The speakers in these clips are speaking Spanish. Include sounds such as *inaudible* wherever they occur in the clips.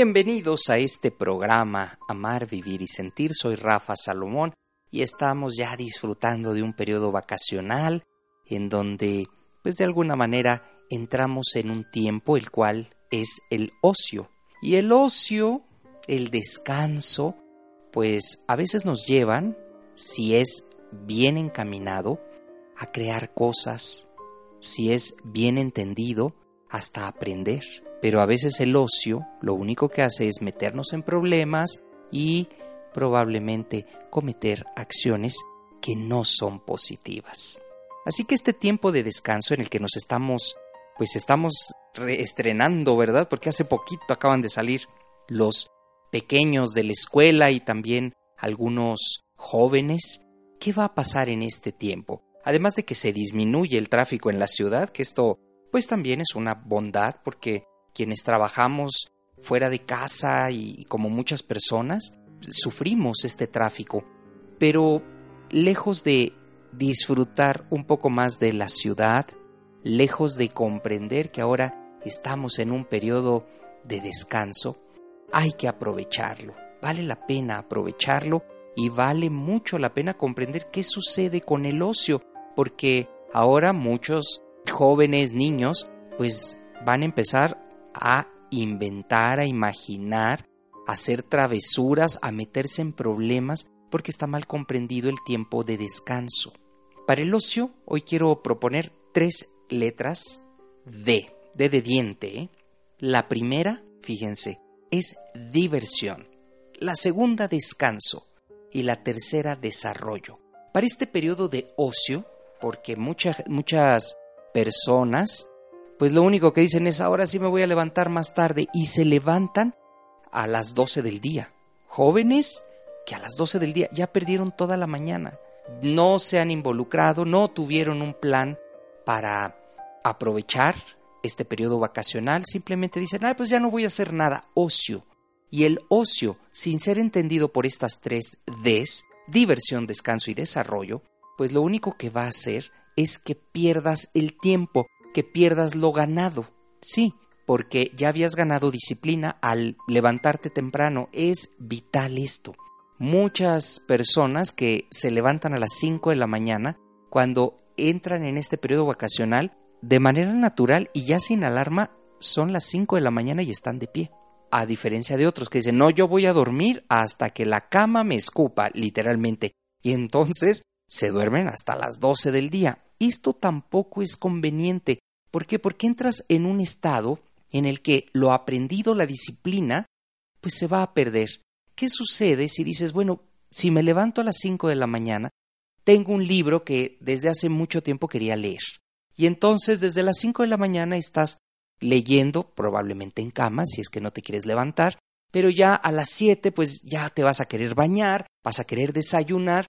Bienvenidos a este programa Amar, Vivir y Sentir. Soy Rafa Salomón y estamos ya disfrutando de un periodo vacacional en donde, pues de alguna manera, entramos en un tiempo el cual es el ocio. Y el ocio, el descanso, pues a veces nos llevan, si es bien encaminado, a crear cosas, si es bien entendido, hasta aprender. Pero a veces el ocio lo único que hace es meternos en problemas y probablemente cometer acciones que no son positivas. Así que este tiempo de descanso en el que nos estamos, pues estamos reestrenando, ¿verdad? Porque hace poquito acaban de salir los pequeños de la escuela y también algunos jóvenes. ¿Qué va a pasar en este tiempo? Además de que se disminuye el tráfico en la ciudad, que esto pues también es una bondad porque quienes trabajamos fuera de casa y, como muchas personas, sufrimos este tráfico. Pero lejos de disfrutar un poco más de la ciudad, lejos de comprender que ahora estamos en un periodo de descanso, hay que aprovecharlo. Vale la pena aprovecharlo y vale mucho la pena comprender qué sucede con el ocio, porque ahora muchos jóvenes, niños, pues van a empezar a inventar, a imaginar, a hacer travesuras, a meterse en problemas porque está mal comprendido el tiempo de descanso. Para el ocio, hoy quiero proponer tres letras D, D de diente. ¿eh? La primera, fíjense, es diversión. La segunda, descanso. Y la tercera, desarrollo. Para este periodo de ocio, porque muchas muchas personas pues lo único que dicen es ahora sí me voy a levantar más tarde y se levantan a las 12 del día. Jóvenes que a las 12 del día ya perdieron toda la mañana, no se han involucrado, no tuvieron un plan para aprovechar este periodo vacacional, simplemente dicen, ay, pues ya no voy a hacer nada, ocio. Y el ocio, sin ser entendido por estas tres Ds, diversión, descanso y desarrollo, pues lo único que va a hacer es que pierdas el tiempo, que pierdas lo ganado. Sí, porque ya habías ganado disciplina al levantarte temprano. Es vital esto. Muchas personas que se levantan a las 5 de la mañana, cuando entran en este periodo vacacional, de manera natural y ya sin alarma, son las 5 de la mañana y están de pie. A diferencia de otros que dicen, no, yo voy a dormir hasta que la cama me escupa, literalmente. Y entonces se duermen hasta las 12 del día. Esto tampoco es conveniente. ¿Por qué? Porque entras en un estado en el que lo aprendido, la disciplina, pues se va a perder. ¿Qué sucede si dices, bueno, si me levanto a las 5 de la mañana, tengo un libro que desde hace mucho tiempo quería leer? Y entonces desde las 5 de la mañana estás leyendo, probablemente en cama, si es que no te quieres levantar, pero ya a las 7 pues ya te vas a querer bañar, vas a querer desayunar.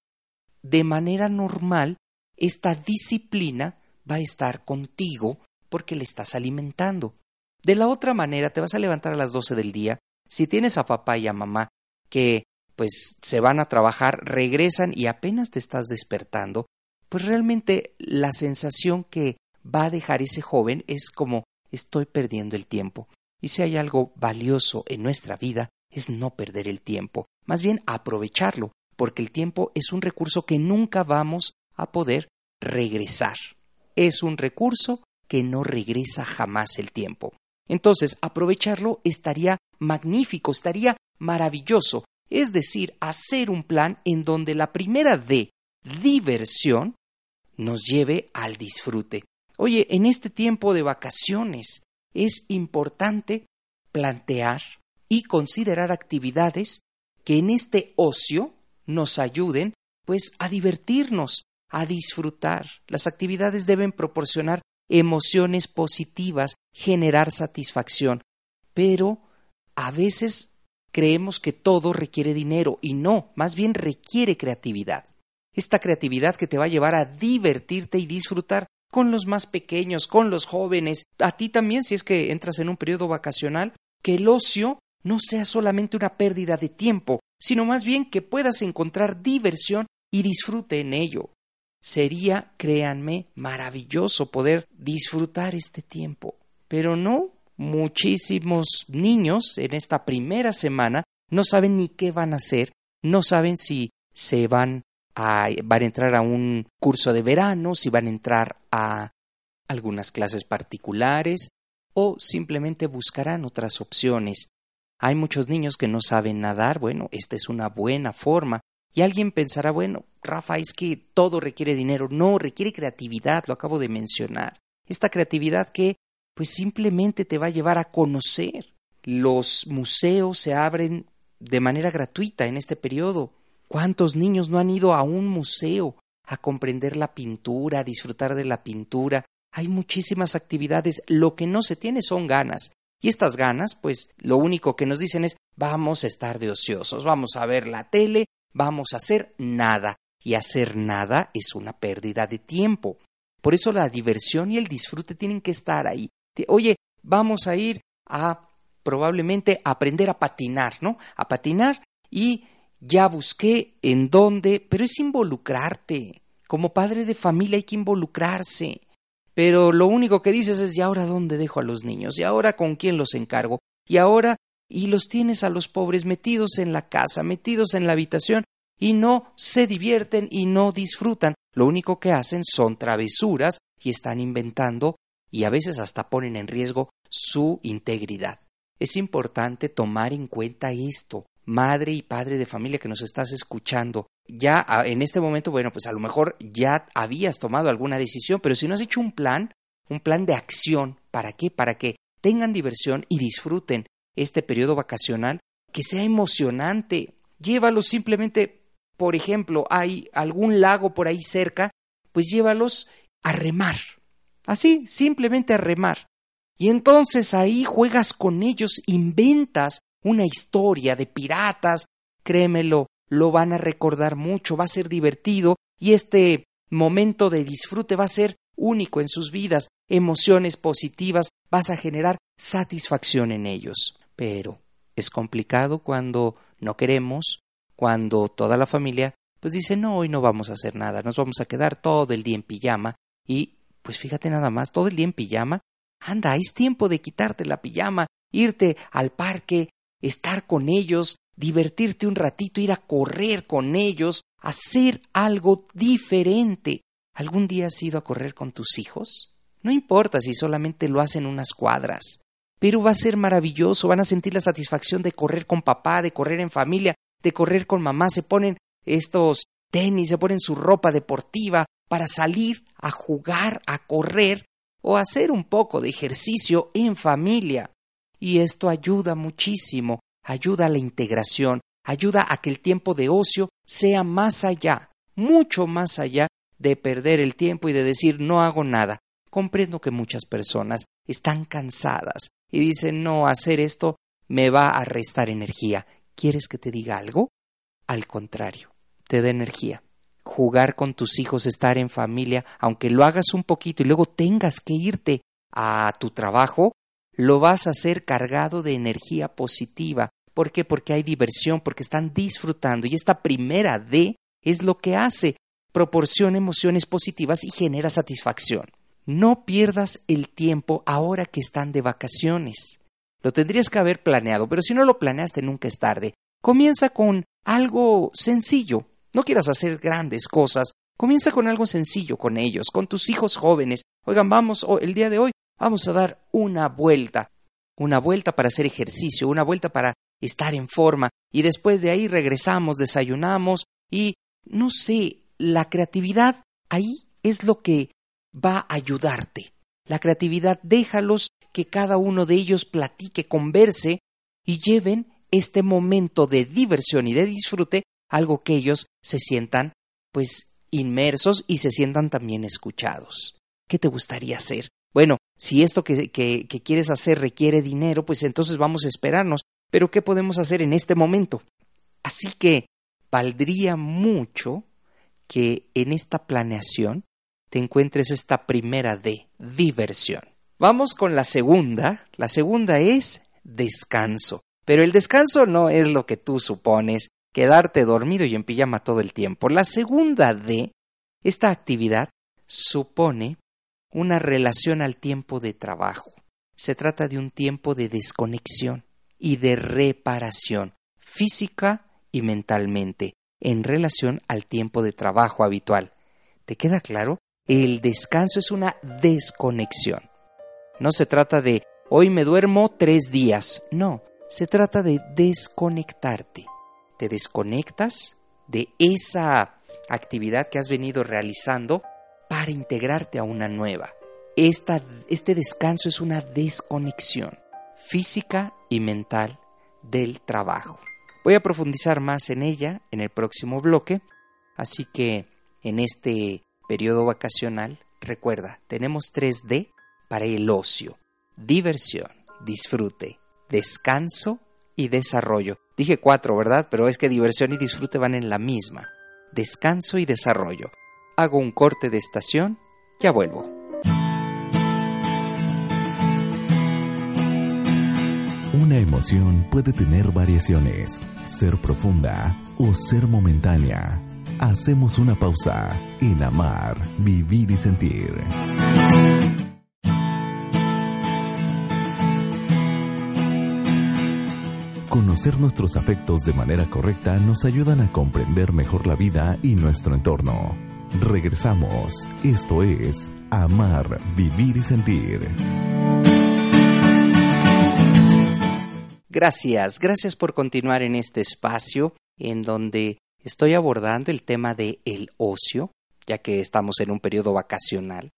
De manera normal, esta disciplina va a estar contigo porque le estás alimentando. De la otra manera, te vas a levantar a las 12 del día. Si tienes a papá y a mamá que pues se van a trabajar, regresan y apenas te estás despertando, pues realmente la sensación que va a dejar ese joven es como estoy perdiendo el tiempo. Y si hay algo valioso en nuestra vida, es no perder el tiempo, más bien aprovecharlo, porque el tiempo es un recurso que nunca vamos a poder regresar. Es un recurso que no regresa jamás el tiempo. Entonces, aprovecharlo estaría magnífico, estaría maravilloso. Es decir, hacer un plan en donde la primera D, diversión, nos lleve al disfrute. Oye, en este tiempo de vacaciones es importante plantear y considerar actividades que en este ocio nos ayuden pues a divertirnos, a disfrutar. Las actividades deben proporcionar emociones positivas, generar satisfacción, pero a veces creemos que todo requiere dinero y no, más bien requiere creatividad. Esta creatividad que te va a llevar a divertirte y disfrutar con los más pequeños, con los jóvenes, a ti también si es que entras en un periodo vacacional, que el ocio no sea solamente una pérdida de tiempo, sino más bien que puedas encontrar diversión y disfrute en ello. Sería, créanme, maravilloso poder disfrutar este tiempo. Pero no, muchísimos niños en esta primera semana no saben ni qué van a hacer, no saben si se van a, van a entrar a un curso de verano, si van a entrar a algunas clases particulares o simplemente buscarán otras opciones. Hay muchos niños que no saben nadar, bueno, esta es una buena forma y alguien pensará, bueno, Rafa, es que todo requiere dinero. No, requiere creatividad, lo acabo de mencionar. Esta creatividad que, pues simplemente te va a llevar a conocer. Los museos se abren de manera gratuita en este periodo. ¿Cuántos niños no han ido a un museo a comprender la pintura, a disfrutar de la pintura? Hay muchísimas actividades. Lo que no se tiene son ganas. Y estas ganas, pues lo único que nos dicen es vamos a estar de ociosos, vamos a ver la tele, vamos a hacer nada, y hacer nada es una pérdida de tiempo. Por eso la diversión y el disfrute tienen que estar ahí. Oye, vamos a ir a probablemente aprender a patinar, ¿no? A patinar y ya busqué en dónde, pero es involucrarte. Como padre de familia hay que involucrarse. Pero lo único que dices es, ¿y ahora dónde dejo a los niños? ¿Y ahora con quién los encargo? ¿Y ahora y los tienes a los pobres metidos en la casa, metidos en la habitación, y no se divierten y no disfrutan. Lo único que hacen son travesuras y están inventando y a veces hasta ponen en riesgo su integridad. Es importante tomar en cuenta esto, madre y padre de familia que nos estás escuchando. Ya en este momento, bueno, pues a lo mejor ya habías tomado alguna decisión, pero si no has hecho un plan, un plan de acción, ¿para qué? Para que tengan diversión y disfruten este periodo vacacional que sea emocionante. Llévalos simplemente, por ejemplo, hay algún lago por ahí cerca, pues llévalos a remar. Así, simplemente a remar. Y entonces ahí juegas con ellos, inventas una historia de piratas, créemelo, lo van a recordar mucho, va a ser divertido y este momento de disfrute va a ser único en sus vidas, emociones positivas, vas a generar satisfacción en ellos. Pero es complicado cuando no queremos, cuando toda la familia pues dice no, hoy no vamos a hacer nada, nos vamos a quedar todo el día en pijama y pues fíjate nada más, todo el día en pijama, anda, es tiempo de quitarte la pijama, irte al parque, estar con ellos, divertirte un ratito, ir a correr con ellos, hacer algo diferente. ¿Algún día has ido a correr con tus hijos? No importa si solamente lo hacen unas cuadras pero va a ser maravilloso, van a sentir la satisfacción de correr con papá, de correr en familia, de correr con mamá, se ponen estos tenis, se ponen su ropa deportiva para salir a jugar, a correr o hacer un poco de ejercicio en familia. Y esto ayuda muchísimo, ayuda a la integración, ayuda a que el tiempo de ocio sea más allá, mucho más allá de perder el tiempo y de decir no hago nada. Comprendo que muchas personas están cansadas, y dice, no, hacer esto me va a restar energía. ¿Quieres que te diga algo? Al contrario, te da energía. Jugar con tus hijos, estar en familia, aunque lo hagas un poquito y luego tengas que irte a tu trabajo, lo vas a hacer cargado de energía positiva. ¿Por qué? Porque hay diversión, porque están disfrutando. Y esta primera D es lo que hace, proporciona emociones positivas y genera satisfacción. No pierdas el tiempo ahora que están de vacaciones. Lo tendrías que haber planeado, pero si no lo planeaste nunca es tarde. Comienza con algo sencillo. No quieras hacer grandes cosas. Comienza con algo sencillo con ellos, con tus hijos jóvenes. Oigan, vamos, el día de hoy vamos a dar una vuelta. una vuelta para hacer ejercicio, una vuelta para estar en forma, y después de ahí regresamos, desayunamos, y no sé, la creatividad ahí es lo que va a ayudarte. La creatividad, déjalos que cada uno de ellos platique, converse y lleven este momento de diversión y de disfrute, algo que ellos se sientan pues inmersos y se sientan también escuchados. ¿Qué te gustaría hacer? Bueno, si esto que, que, que quieres hacer requiere dinero, pues entonces vamos a esperarnos. Pero ¿qué podemos hacer en este momento? Así que valdría mucho que en esta planeación te encuentres esta primera de diversión. Vamos con la segunda. La segunda es descanso. Pero el descanso no es lo que tú supones, quedarte dormido y en pijama todo el tiempo. La segunda de esta actividad supone una relación al tiempo de trabajo. Se trata de un tiempo de desconexión y de reparación física y mentalmente en relación al tiempo de trabajo habitual. ¿Te queda claro? El descanso es una desconexión. No se trata de hoy me duermo tres días. No, se trata de desconectarte. Te desconectas de esa actividad que has venido realizando para integrarte a una nueva. este descanso es una desconexión física y mental del trabajo. Voy a profundizar más en ella en el próximo bloque, así que en este periodo vacacional, recuerda, tenemos 3D para el ocio, diversión, disfrute, descanso y desarrollo. Dije cuatro, ¿verdad? Pero es que diversión y disfrute van en la misma. Descanso y desarrollo. Hago un corte de estación, ya vuelvo. Una emoción puede tener variaciones, ser profunda o ser momentánea Hacemos una pausa en amar, vivir y sentir. Conocer nuestros afectos de manera correcta nos ayudan a comprender mejor la vida y nuestro entorno. Regresamos. Esto es Amar, Vivir y Sentir. Gracias, gracias por continuar en este espacio en donde estoy abordando el tema de el ocio, ya que estamos en un periodo vacacional.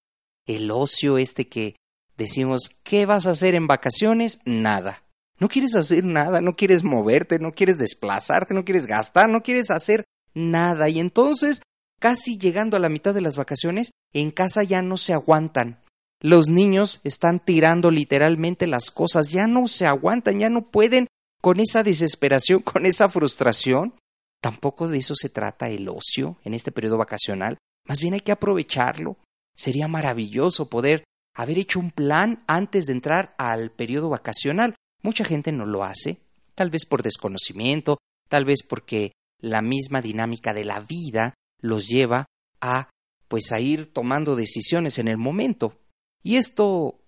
El ocio este que decimos, ¿qué vas a hacer en vacaciones? Nada. No quieres hacer nada, no quieres moverte, no quieres desplazarte, no quieres gastar, no quieres hacer nada. Y entonces, casi llegando a la mitad de las vacaciones, en casa ya no se aguantan. Los niños están tirando literalmente las cosas, ya no se aguantan, ya no pueden con esa desesperación, *laughs* con esa frustración. Tampoco de eso se trata el ocio en este periodo vacacional. Más bien hay que aprovecharlo. Sería maravilloso poder haber hecho un plan antes de entrar al periodo vacacional. Mucha gente no lo hace, tal vez por desconocimiento, tal vez porque la misma dinámica de la vida los lleva a pues a ir tomando decisiones en el momento. Y esto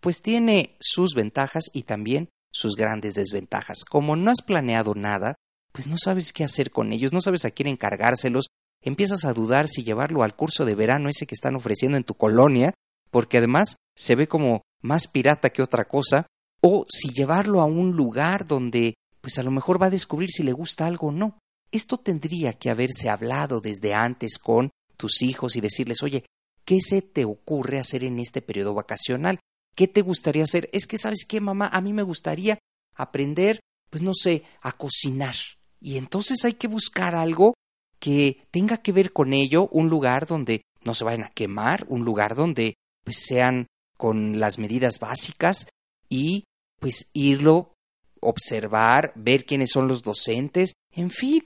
pues tiene sus ventajas y también sus grandes desventajas. Como no has planeado nada, pues no sabes qué hacer con ellos, no sabes a quién encargárselos, empiezas a dudar si llevarlo al curso de verano ese que están ofreciendo en tu colonia, porque además se ve como más pirata que otra cosa, o si llevarlo a un lugar donde pues a lo mejor va a descubrir si le gusta algo o no. Esto tendría que haberse hablado desde antes con tus hijos y decirles, oye, ¿qué se te ocurre hacer en este periodo vacacional? ¿Qué te gustaría hacer? Es que, ¿sabes qué, mamá? A mí me gustaría aprender, pues no sé, a cocinar. Y entonces hay que buscar algo que tenga que ver con ello, un lugar donde no se vayan a quemar, un lugar donde pues sean con las medidas básicas y pues irlo, observar, ver quiénes son los docentes, en fin.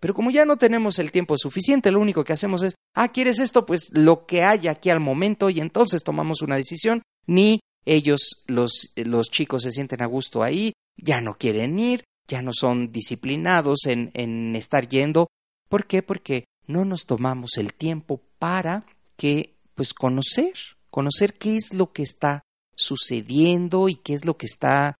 Pero como ya no tenemos el tiempo suficiente, lo único que hacemos es, ah, ¿quieres esto? Pues lo que haya aquí al momento y entonces tomamos una decisión, ni ellos, los, los chicos se sienten a gusto ahí, ya no quieren ir, ya no son disciplinados en, estar yendo. ¿Por qué? Porque no nos tomamos el tiempo para que, pues, conocer, conocer qué es lo que está sucediendo y qué es lo que está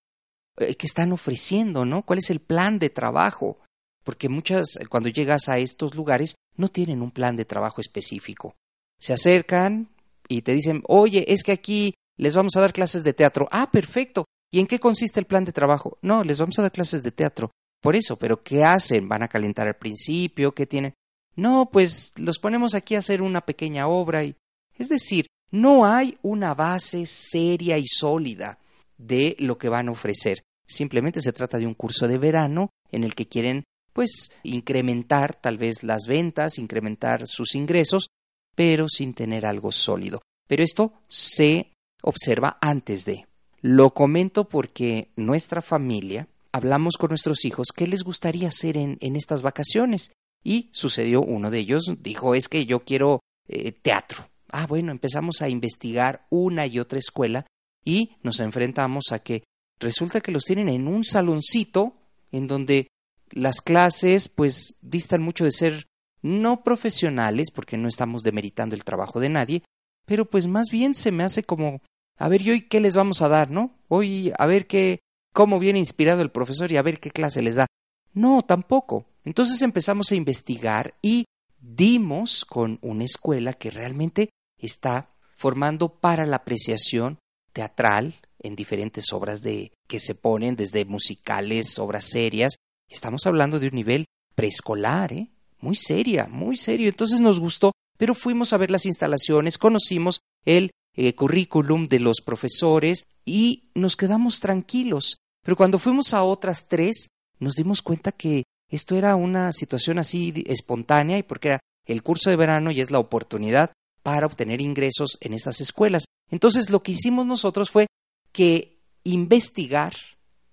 eh, que están ofreciendo, ¿no? ¿Cuál es el plan de trabajo? Porque muchas cuando llegas a estos lugares no tienen un plan de trabajo específico. Se acercan y te dicen, "Oye, es que aquí les vamos a dar clases de teatro." Ah, perfecto ¿Y en qué consiste el plan de trabajo? No, les vamos a dar clases de teatro. Por eso, pero ¿qué hacen? ¿Van a calentar al principio? ¿Qué tienen? No, pues los ponemos aquí a hacer una pequeña obra y es decir, no hay una base seria y sólida de lo que van a ofrecer. Simplemente se trata de un curso de verano en el que quieren pues incrementar tal vez las ventas, incrementar sus ingresos, pero sin tener algo sólido. Pero esto se observa antes de. Lo comento porque nuestra familia hablamos con nuestros hijos qué les gustaría hacer en, en estas vacaciones. Y sucedió uno de ellos, dijo, es que yo quiero eh, teatro. Ah, bueno, empezamos a investigar una y otra escuela y nos enfrentamos a que resulta que los tienen en un saloncito en donde las clases pues distan mucho de ser no profesionales, porque no estamos demeritando el trabajo de nadie, pero pues más bien se me hace como, a ver, ¿y hoy qué les vamos a dar, no? Hoy a ver qué, cómo viene inspirado el profesor y a ver qué clase les da. No, tampoco. Entonces empezamos a investigar y dimos con una escuela que realmente está formando para la apreciación teatral en diferentes obras de que se ponen desde musicales, obras serias. Estamos hablando de un nivel preescolar, ¿eh? muy seria, muy serio. Entonces nos gustó, pero fuimos a ver las instalaciones, conocimos el eh, currículum de los profesores y nos quedamos tranquilos. Pero cuando fuimos a otras tres, nos dimos cuenta que esto era una situación así espontánea y porque era el curso de verano y es la oportunidad para obtener ingresos en estas escuelas. Entonces lo que hicimos nosotros fue que investigar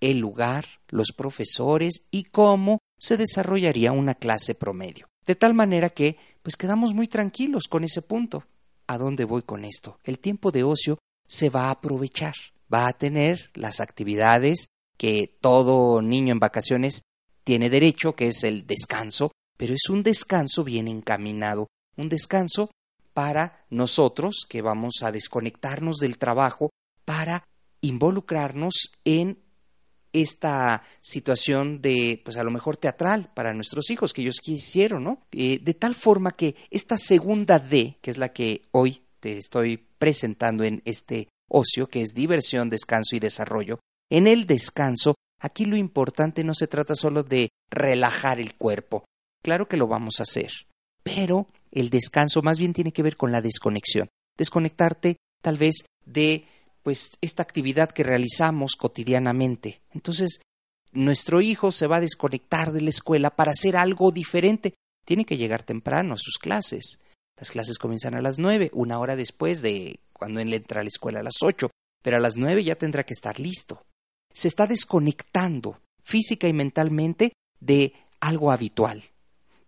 el lugar, los profesores y cómo se desarrollaría una clase promedio. De tal manera que pues quedamos muy tranquilos con ese punto. ¿A dónde voy con esto? El tiempo de ocio se va a aprovechar, va a tener las actividades que todo niño en vacaciones tiene derecho, que es el descanso, pero es un descanso bien encaminado, un descanso para nosotros que vamos a desconectarnos del trabajo para involucrarnos en esta situación de, pues a lo mejor teatral para nuestros hijos, que ellos quisieron, ¿no? Eh, de tal forma que esta segunda D, que es la que hoy te estoy presentando en este ocio, que es diversión, descanso y desarrollo, en el descanso, aquí lo importante no se trata solo de relajar el cuerpo, claro que lo vamos a hacer, pero el descanso más bien tiene que ver con la desconexión, desconectarte tal vez de pues esta actividad que realizamos cotidianamente. Entonces, nuestro hijo se va a desconectar de la escuela para hacer algo diferente. Tiene que llegar temprano a sus clases. Las clases comienzan a las nueve, una hora después de cuando él entra a la escuela a las ocho, pero a las nueve ya tendrá que estar listo. Se está desconectando física y mentalmente de algo habitual.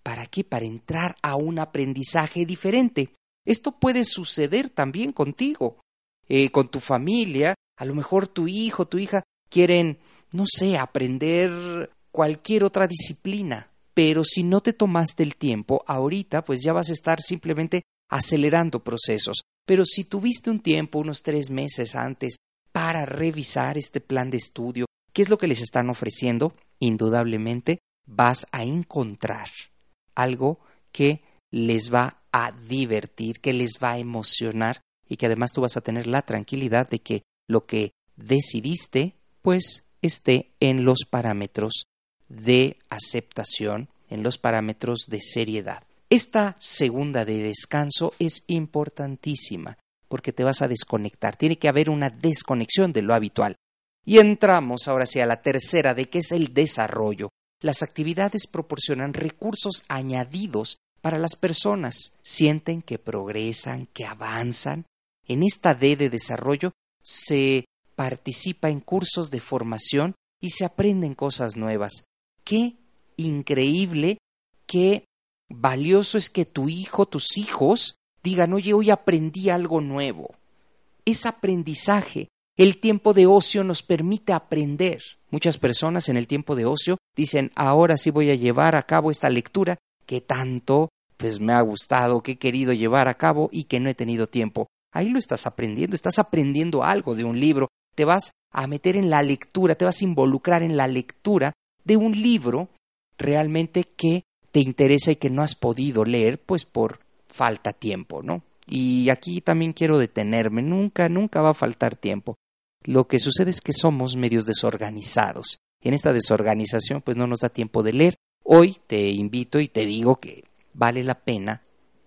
¿Para qué? Para entrar a un aprendizaje diferente. Esto puede suceder también contigo. Eh, con tu familia, a lo mejor tu hijo, tu hija quieren, no sé, aprender cualquier otra disciplina, pero si no te tomaste el tiempo, ahorita pues ya vas a estar simplemente acelerando procesos. Pero si tuviste un tiempo, unos tres meses antes, para revisar este plan de estudio, qué es lo que les están ofreciendo, indudablemente vas a encontrar algo que les va a divertir, que les va a emocionar y que además tú vas a tener la tranquilidad de que lo que decidiste pues esté en los parámetros de aceptación, en los parámetros de seriedad. Esta segunda de descanso es importantísima porque te vas a desconectar. Tiene que haber una desconexión de lo habitual. Y entramos ahora sí a la tercera de que es el desarrollo. Las actividades proporcionan recursos añadidos para las personas. Sienten que progresan, que avanzan en esta D de desarrollo se participa en cursos de formación y se aprenden cosas nuevas. Qué increíble, qué valioso es que tu hijo, tus hijos, digan, oye, hoy aprendí algo nuevo. Es aprendizaje. El tiempo de ocio nos permite aprender. Muchas personas en el tiempo de ocio dicen, ahora sí voy a llevar a cabo esta lectura que tanto pues me ha gustado, que he querido llevar a cabo y que no he tenido tiempo. Ahí lo estás aprendiendo, estás aprendiendo algo de un libro, te vas a meter en la lectura, te vas a involucrar en la lectura de un libro realmente que te interesa y que no has podido leer, pues por falta tiempo, ¿no? Y aquí también quiero detenerme, nunca, nunca va a faltar tiempo. Lo que sucede es que somos medios desorganizados. En esta desorganización pues no nos da tiempo de leer. Hoy te invito y te digo que vale la pena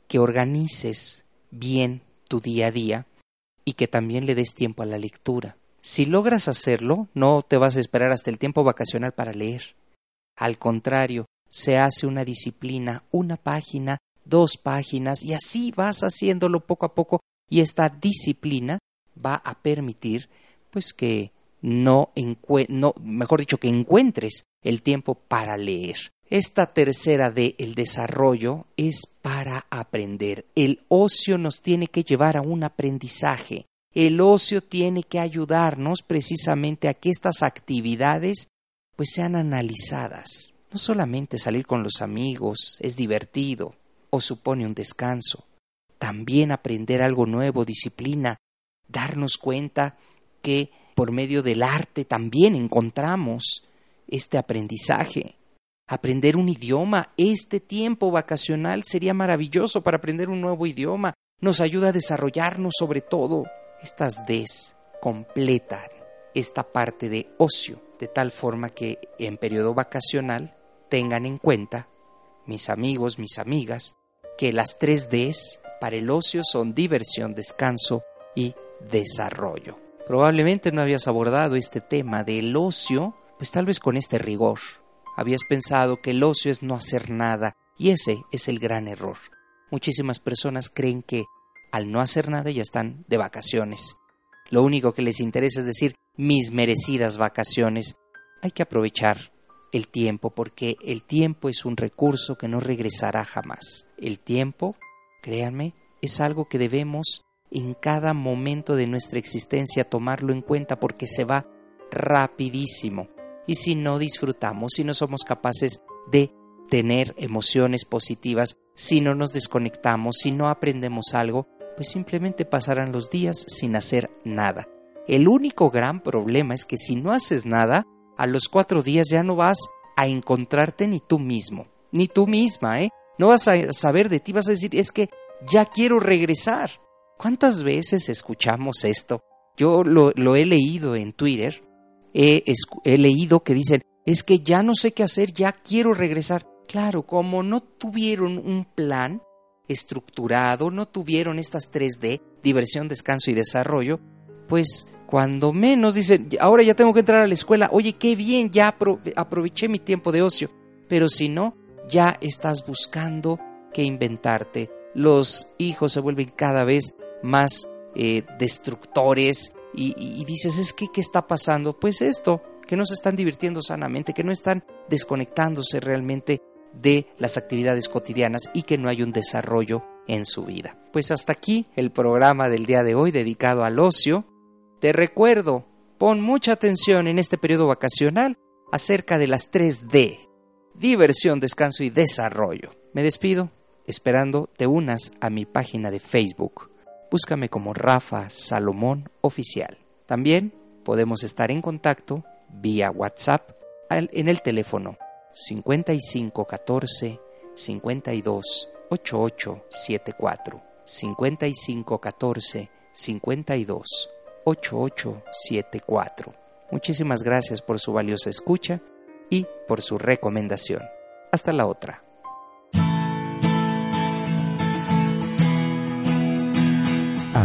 que organices bien tu día a día y que también le des tiempo a la lectura. Si logras hacerlo, no te vas a esperar hasta el tiempo vacacional para leer. Al contrario, se hace una disciplina, una página, dos páginas, y así vas haciéndolo poco a poco, y esta disciplina va a permitir pues que no, no mejor dicho, que encuentres el tiempo para leer. Esta tercera de el desarrollo es para aprender. El ocio nos tiene que llevar a un aprendizaje. El ocio tiene que ayudarnos precisamente a que estas actividades pues sean analizadas. No solamente salir con los amigos es divertido o supone un descanso, también aprender algo nuevo, disciplina, darnos cuenta que por medio del arte también encontramos este aprendizaje. Aprender un idioma, este tiempo vacacional sería maravilloso para aprender un nuevo idioma. Nos ayuda a desarrollarnos sobre todo. Estas Ds completan esta parte de ocio, de tal forma que en periodo vacacional tengan en cuenta, mis amigos, mis amigas, que las tres Ds para el ocio son diversión, descanso y desarrollo. Probablemente no habías abordado este tema del ocio, pues tal vez con este rigor. Habías pensado que el ocio es no hacer nada, y ese es el gran error. Muchísimas personas creen que al no hacer nada ya están de vacaciones. Lo único que les interesa es decir mis merecidas vacaciones. Hay que aprovechar el tiempo porque el tiempo es un recurso que no regresará jamás. El tiempo, créanme, es algo que debemos en cada momento de nuestra existencia tomarlo en cuenta porque se va rapidísimo. Y si no disfrutamos, si no somos capaces de tener emociones positivas, si no nos desconectamos, si no aprendemos algo, pues simplemente pasarán los días sin hacer nada. El único gran problema es que si no haces nada, a los cuatro días ya no vas a encontrarte ni tú mismo, ni tú misma, ¿eh? No vas a saber de ti, vas a decir, es que ya quiero regresar. ¿Cuántas veces escuchamos esto? Yo lo, he leído en Twitter, he, leído que dicen, es que ya no sé qué hacer, ya quiero regresar. Claro, como no tuvieron un plan estructurado, no tuvieron estas 3D, diversión, descanso y desarrollo, pues cuando menos dicen, ahora ya tengo que entrar a la escuela, oye, qué bien, ya aproveché mi tiempo de ocio, pero si no, ya estás buscando qué inventarte, los hijos se vuelven cada vez más eh, destructores y, dices, es que, ¿qué está pasando? Pues esto, que no se están divirtiendo sanamente, que no están desconectándose realmente de las actividades cotidianas y que no hay un desarrollo en su vida. Pues hasta aquí el programa del día de hoy dedicado al ocio. Te recuerdo, pon mucha atención en este periodo vacacional acerca de las 3D, diversión, descanso y desarrollo. Me despido esperando te unas a mi página de Facebook. Búscame como Rafa Salomón Oficial. También podemos estar en contacto vía WhatsApp en el teléfono 5514 52 8874 5514 52 8874. Muchísimas gracias por su valiosa escucha y por su recomendación. Hasta la otra.